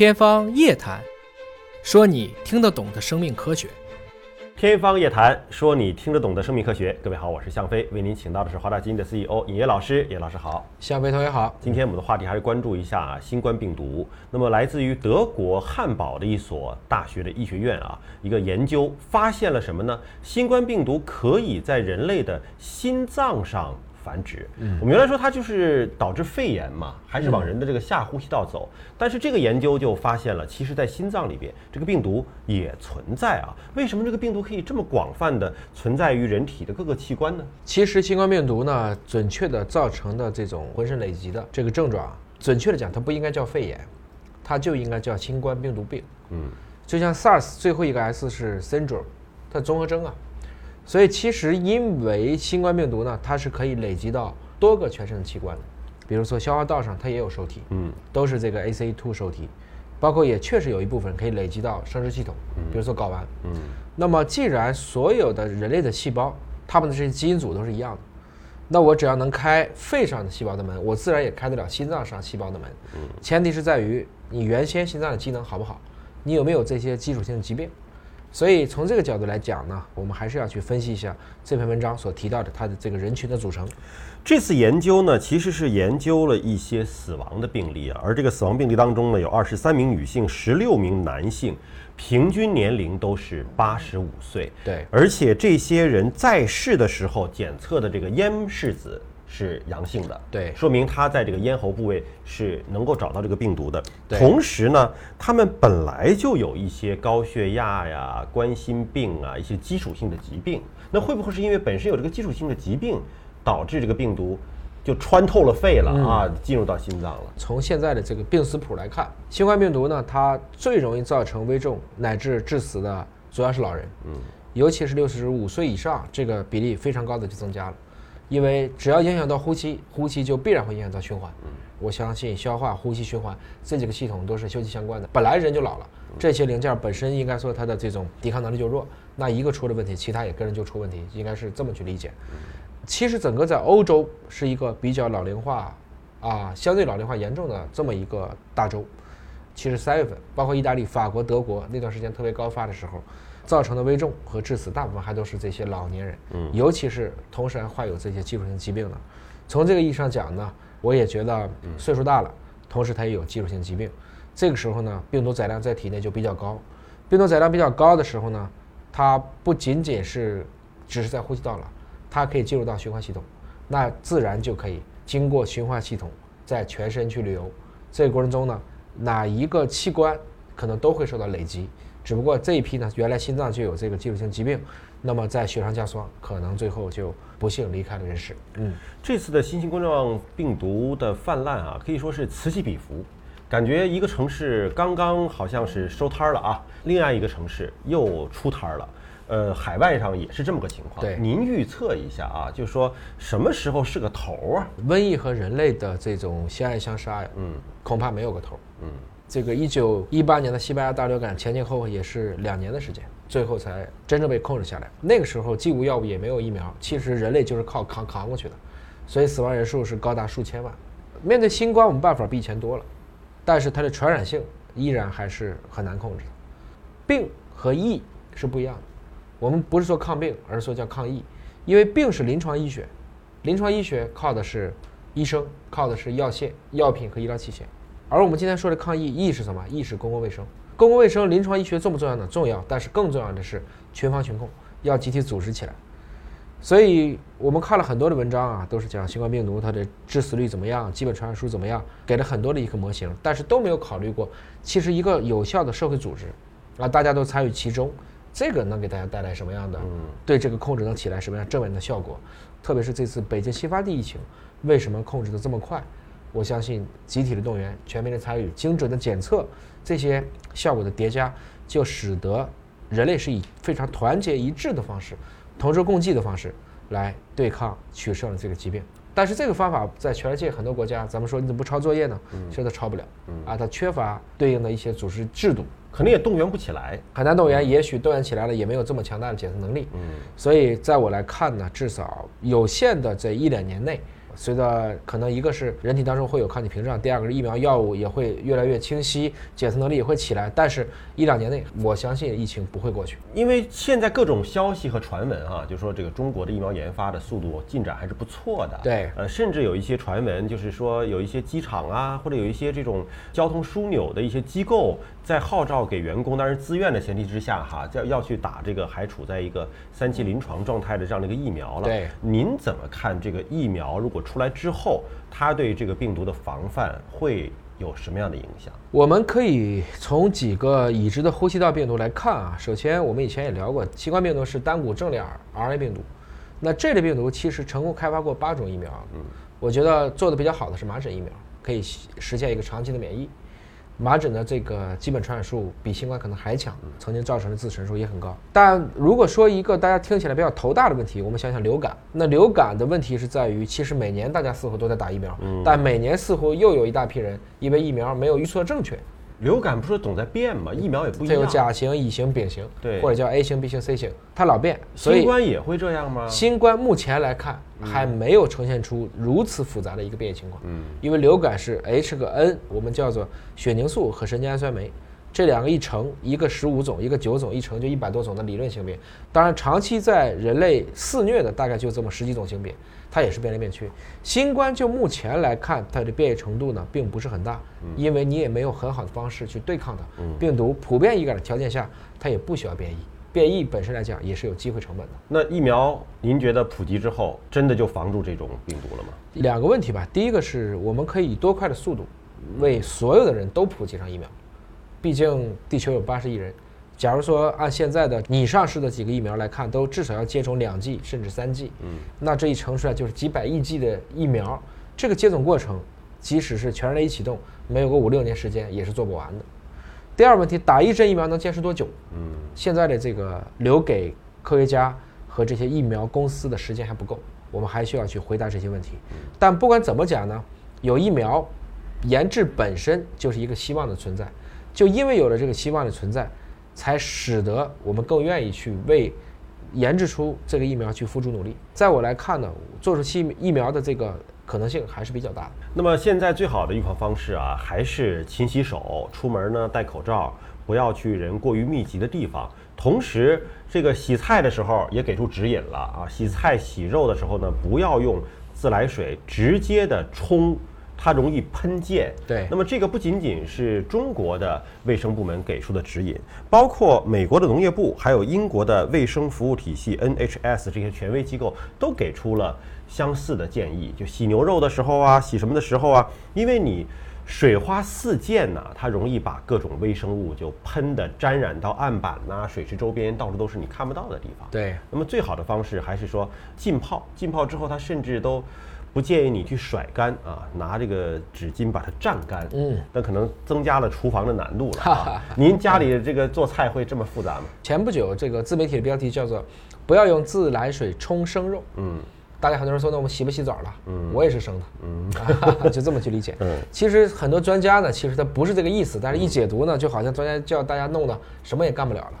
天方夜谭，说你听得懂的生命科学。天方夜谭，说你听得懂的生命科学。各位好，我是向飞，为您请到的是华大基因的 CEO 尹烨老师。尹老师好，向飞同学好。今天我们的话题还是关注一下新冠病毒。那么，来自于德国汉堡的一所大学的医学院啊，一个研究发现了什么呢？新冠病毒可以在人类的心脏上。繁殖，嗯我们原来说它就是导致肺炎嘛，还是往人的这个下呼吸道走。但是这个研究就发现了，其实，在心脏里边，这个病毒也存在啊。为什么这个病毒可以这么广泛的存在于人体的各个器官呢？其实，新冠病毒呢，准确的造成的这种浑身累积的这个症状，准确的讲，它不应该叫肺炎，它就应该叫新冠病毒病。嗯，就像 SARS 最后一个 S 是 syndrome，它综合征啊。所以其实，因为新冠病毒呢，它是可以累积到多个全身的器官的，比如说消化道上它也有受体，嗯，都是这个 ACE2 受体，包括也确实有一部分可以累积到生殖系统，比如说睾丸，嗯。那么既然所有的人类的细胞，它们的这些基因组都是一样的，那我只要能开肺上的细胞的门，我自然也开得了心脏上细胞的门。嗯。前提是在于你原先心脏的机能好不好，你有没有这些基础性的疾病。所以从这个角度来讲呢，我们还是要去分析一下这篇文章所提到的它的这个人群的组成。这次研究呢，其实是研究了一些死亡的病例啊，而这个死亡病例当中呢，有二十三名女性，十六名男性，平均年龄都是八十五岁。对，而且这些人在世的时候检测的这个咽拭子。是阳性的，对，说明他在这个咽喉部位是能够找到这个病毒的。同时呢，他们本来就有一些高血压呀、冠心病啊一些基础性的疾病。那会不会是因为本身有这个基础性的疾病，导致这个病毒就穿透了肺了啊，进入到心脏了？从现在的这个病死谱来看，新冠病毒呢，它最容易造成危重乃至致死的主要是老人，嗯，尤其是六十五岁以上，这个比例非常高的就增加了。因为只要影响到呼吸，呼吸就必然会影响到循环。我相信消化、呼吸、循环这几个系统都是休息相关的。本来人就老了，这些零件本身应该说它的这种抵抗能力就弱，那一个出了问题，其他也跟着就出问题，应该是这么去理解。其实整个在欧洲是一个比较老龄化，啊，相对老龄化严重的这么一个大洲。其实三月份，包括意大利、法国、德国那段时间特别高发的时候。造成的危重和致死，大部分还都是这些老年人，嗯，尤其是同时还患有这些基础性疾病的。从这个意义上讲呢，我也觉得岁数大了，同时他也有基础性疾病，这个时候呢，病毒载量在体内就比较高。病毒载量比较高的时候呢，它不仅仅是只是在呼吸道了，它可以进入到循环系统，那自然就可以经过循环系统在全身去旅游。这个过程中呢，哪一个器官可能都会受到累积。只不过这一批呢，原来心脏就有这个基础性疾病，那么在雪上加霜，可能最后就不幸离开了人世。嗯，这次的新型冠状病毒的泛滥啊，可以说是此起彼伏，感觉一个城市刚刚好像是收摊儿了啊，另外一个城市又出摊儿了。呃，海外上也是这么个情况。对，您预测一下啊，就是说什么时候是个头啊？瘟疫和人类的这种相爱相杀呀，嗯，恐怕没有个头。嗯。这个一九一八年的西班牙大流感前前后后也是两年的时间，最后才真正被控制下来。那个时候既无药物也没有疫苗，其实人类就是靠扛扛过去的，所以死亡人数是高达数千万。面对新冠，我们办法比以前多了，但是它的传染性依然还是很难控制的。病和疫是不一样的，我们不是说抗病，而是说叫抗疫，因为病是临床医学，临床医学靠的是医生，靠的是药线、药品和医疗器械。而我们今天说的抗疫，疫是什么？疫是公共卫生。公共卫生、临床医学重不重要呢？重要，但是更重要的是群防群控，要集体组织起来。所以我们看了很多的文章啊，都是讲新冠病毒它的致死率怎么样，基本传染数怎么样，给了很多的一个模型，但是都没有考虑过，其实一个有效的社会组织啊，大家都参与其中，这个能给大家带来什么样的？对这个控制能起来什么样正面的效果？特别是这次北京新发地疫情，为什么控制的这么快？我相信集体的动员、全民的参与、精准的检测，这些效果的叠加，就使得人类是以非常团结一致的方式、同舟共济的方式来对抗、取胜这个疾病。但是这个方法在全世界很多国家，咱们说你怎么不抄作业呢？现在抄不了，啊，它缺乏对应的一些组织制度，可能也动员不起来，很难动员。也许动员起来了，也没有这么强大的检测能力。嗯，所以在我来看呢，至少有限的这一两年内。随着可能一个是人体当中会有抗体屏障，第二个是疫苗药物也会越来越清晰，检测能力也会起来。但是，一两年内，我相信疫情不会过去。因为现在各种消息和传闻啊，就说这个中国的疫苗研发的速度进展还是不错的。对，呃，甚至有一些传闻，就是说有一些机场啊，或者有一些这种交通枢纽的一些机构。在号召给员工，当然自愿的前提之下，哈，要要去打这个还处在一个三期临床状态的这样的一个疫苗了。对，您怎么看这个疫苗如果出来之后，它对这个病毒的防范会有什么样的影响？我们可以从几个已知的呼吸道病毒来看啊。首先，我们以前也聊过，新冠病毒是单股正链 RNA 病毒，那这类病毒其实成功开发过八种疫苗。嗯，我觉得做的比较好的是麻疹疫苗，可以实现一个长期的免疫。麻疹的这个基本传染数比新冠可能还强，曾经造成的致死数也很高。但如果说一个大家听起来比较头大的问题，我们想想流感。那流感的问题是在于，其实每年大家似乎都在打疫苗，但每年似乎又有一大批人因为疫苗没有预测正确。流感不是总在变吗？疫苗也不一样。它有甲型、乙型、丙型，对，或者叫 A 型、B 型、C 型，它老变。所以新冠也会这样吗？新冠目前来看还没有呈现出如此复杂的一个变异情况。嗯，因为流感是 H 和 N，我们叫做血凝素和神经氨酸酶，这两个一乘，一个十五种，一个九种，一乘就一百多种的理论性别。当然，长期在人类肆虐的大概就这么十几种性别。它也是变来变去。新冠就目前来看，它的变异程度呢，并不是很大，因为你也没有很好的方式去对抗它。病毒普遍易感的条件下，它也不需要变异。变异本身来讲，也是有机会成本的。那疫苗，您觉得普及之后，真的就防住这种病毒了吗？两个问题吧。第一个是我们可以以多快的速度，为所有的人都普及上疫苗。毕竟地球有八十亿人。假如说按现在的你上市的几个疫苗来看，都至少要接种两剂甚至三剂，嗯，那这一乘出来就是几百亿剂的疫苗，这个接种过程，即使是全人类一启动，没有个五六年时间也是做不完的。第二问题，打一针疫苗能坚持多久？嗯，现在的这个留给科学家和这些疫苗公司的时间还不够，我们还需要去回答这些问题。但不管怎么讲呢，有疫苗，研制本身就是一个希望的存在，就因为有了这个希望的存在。才使得我们更愿意去为研制出这个疫苗去付出努力。在我来看呢，做出疫疫苗的这个可能性还是比较大的。那么现在最好的预防方式啊，还是勤洗手，出门呢戴口罩，不要去人过于密集的地方。同时，这个洗菜的时候也给出指引了啊，洗菜洗肉的时候呢，不要用自来水直接的冲。它容易喷溅，对。那么这个不仅仅是中国的卫生部门给出的指引，包括美国的农业部，还有英国的卫生服务体系 NHS 这些权威机构都给出了相似的建议。就洗牛肉的时候啊，洗什么的时候啊，因为你水花四溅呢，它容易把各种微生物就喷的沾染到案板呐、水池周边，到处都是你看不到的地方。对。那么最好的方式还是说浸泡，浸泡之后它甚至都。不建议你去甩干啊，拿这个纸巾把它蘸干，嗯，那可能增加了厨房的难度了。您家里这个做菜会这么复杂吗？前不久这个自媒体的标题叫做“不要用自来水冲生肉”，嗯，大家很多人说那我们洗不洗澡了？嗯，我也是生的，嗯，就这么去理解。嗯，其实很多专家呢，其实他不是这个意思，但是一解读呢，就好像专家叫大家弄的什么也干不了了。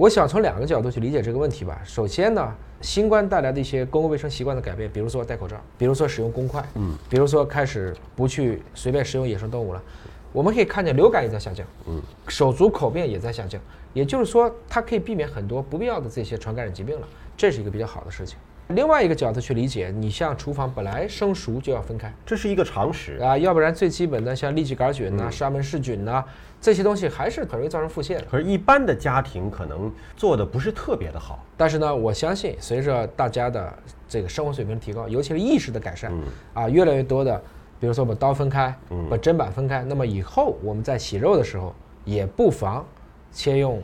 我想从两个角度去理解这个问题吧。首先呢。新冠带来的一些公共卫生习惯的改变，比如说戴口罩，比如说使用公筷，嗯，比如说开始不去随便食用野生动物了，我们可以看见流感也在下降，嗯，手足口病也在下降，也就是说它可以避免很多不必要的这些传感染疾病了，这是一个比较好的事情。另外一个角度去理解，你像厨房本来生熟就要分开，这是一个常识啊，要不然最基本的像痢疾杆菌呐、沙门氏菌呐这些东西还是很容易造成腹泻的。可是，一般的家庭可能做的不是特别的好。但是呢，我相信随着大家的这个生活水平提高，尤其是意识的改善，啊，越来越多的，比如说把刀分开，把砧板分开，那么以后我们在洗肉的时候，也不妨先用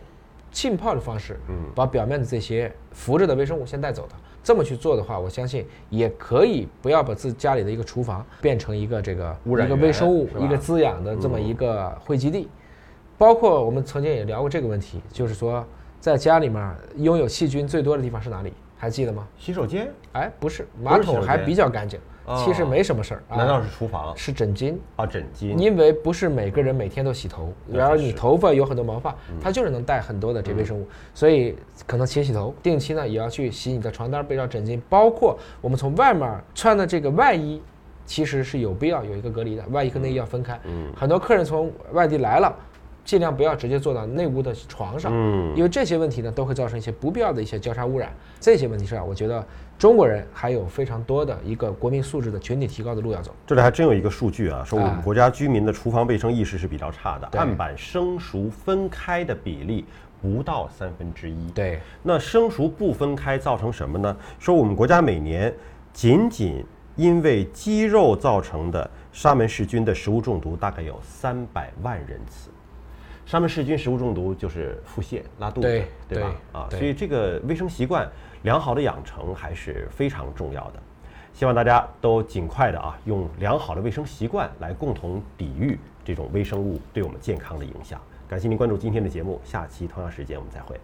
浸泡的方式，把表面的这些浮着的微生物先带走的。这么去做的话，我相信也可以不要把自家里的一个厨房变成一个这个污染一个微生物一个滋养的这么一个汇集地。包括我们曾经也聊过这个问题，就是说在家里面拥有细菌最多的地方是哪里？还记得吗？洗手间？哎，不是，马桶还比较干净，其实没什么事儿。难道是厨房？是枕巾啊，枕巾。因为不是每个人每天都洗头，然而你头发有很多毛发，它就是能带很多的这微生物，所以可能勤洗头，定期呢也要去洗你的床单、被罩、枕巾，包括我们从外面穿的这个外衣，其实是有必要有一个隔离的，外衣和内衣要分开。嗯，很多客人从外地来了。尽量不要直接坐到内屋的床上，嗯，因为这些问题呢都会造成一些不必要的一些交叉污染。这些问题上，我觉得中国人还有非常多的一个国民素质的群体提高的路要走。这里还真有一个数据啊，说我们国家居民的厨房卫生意识是比较差的，案板生熟分开的比例不到三分之一。对，那生熟不分开造成什么呢？说我们国家每年仅仅因为鸡肉造成的沙门氏菌的食物中毒大概有三百万人次。沙门氏菌食物中毒就是腹泻、拉肚子，对吧？啊，所以这个卫生习惯良好的养成还是非常重要的。希望大家都尽快的啊，用良好的卫生习惯来共同抵御这种微生物对我们健康的影响。感谢您关注今天的节目，下期同样时间我们再会。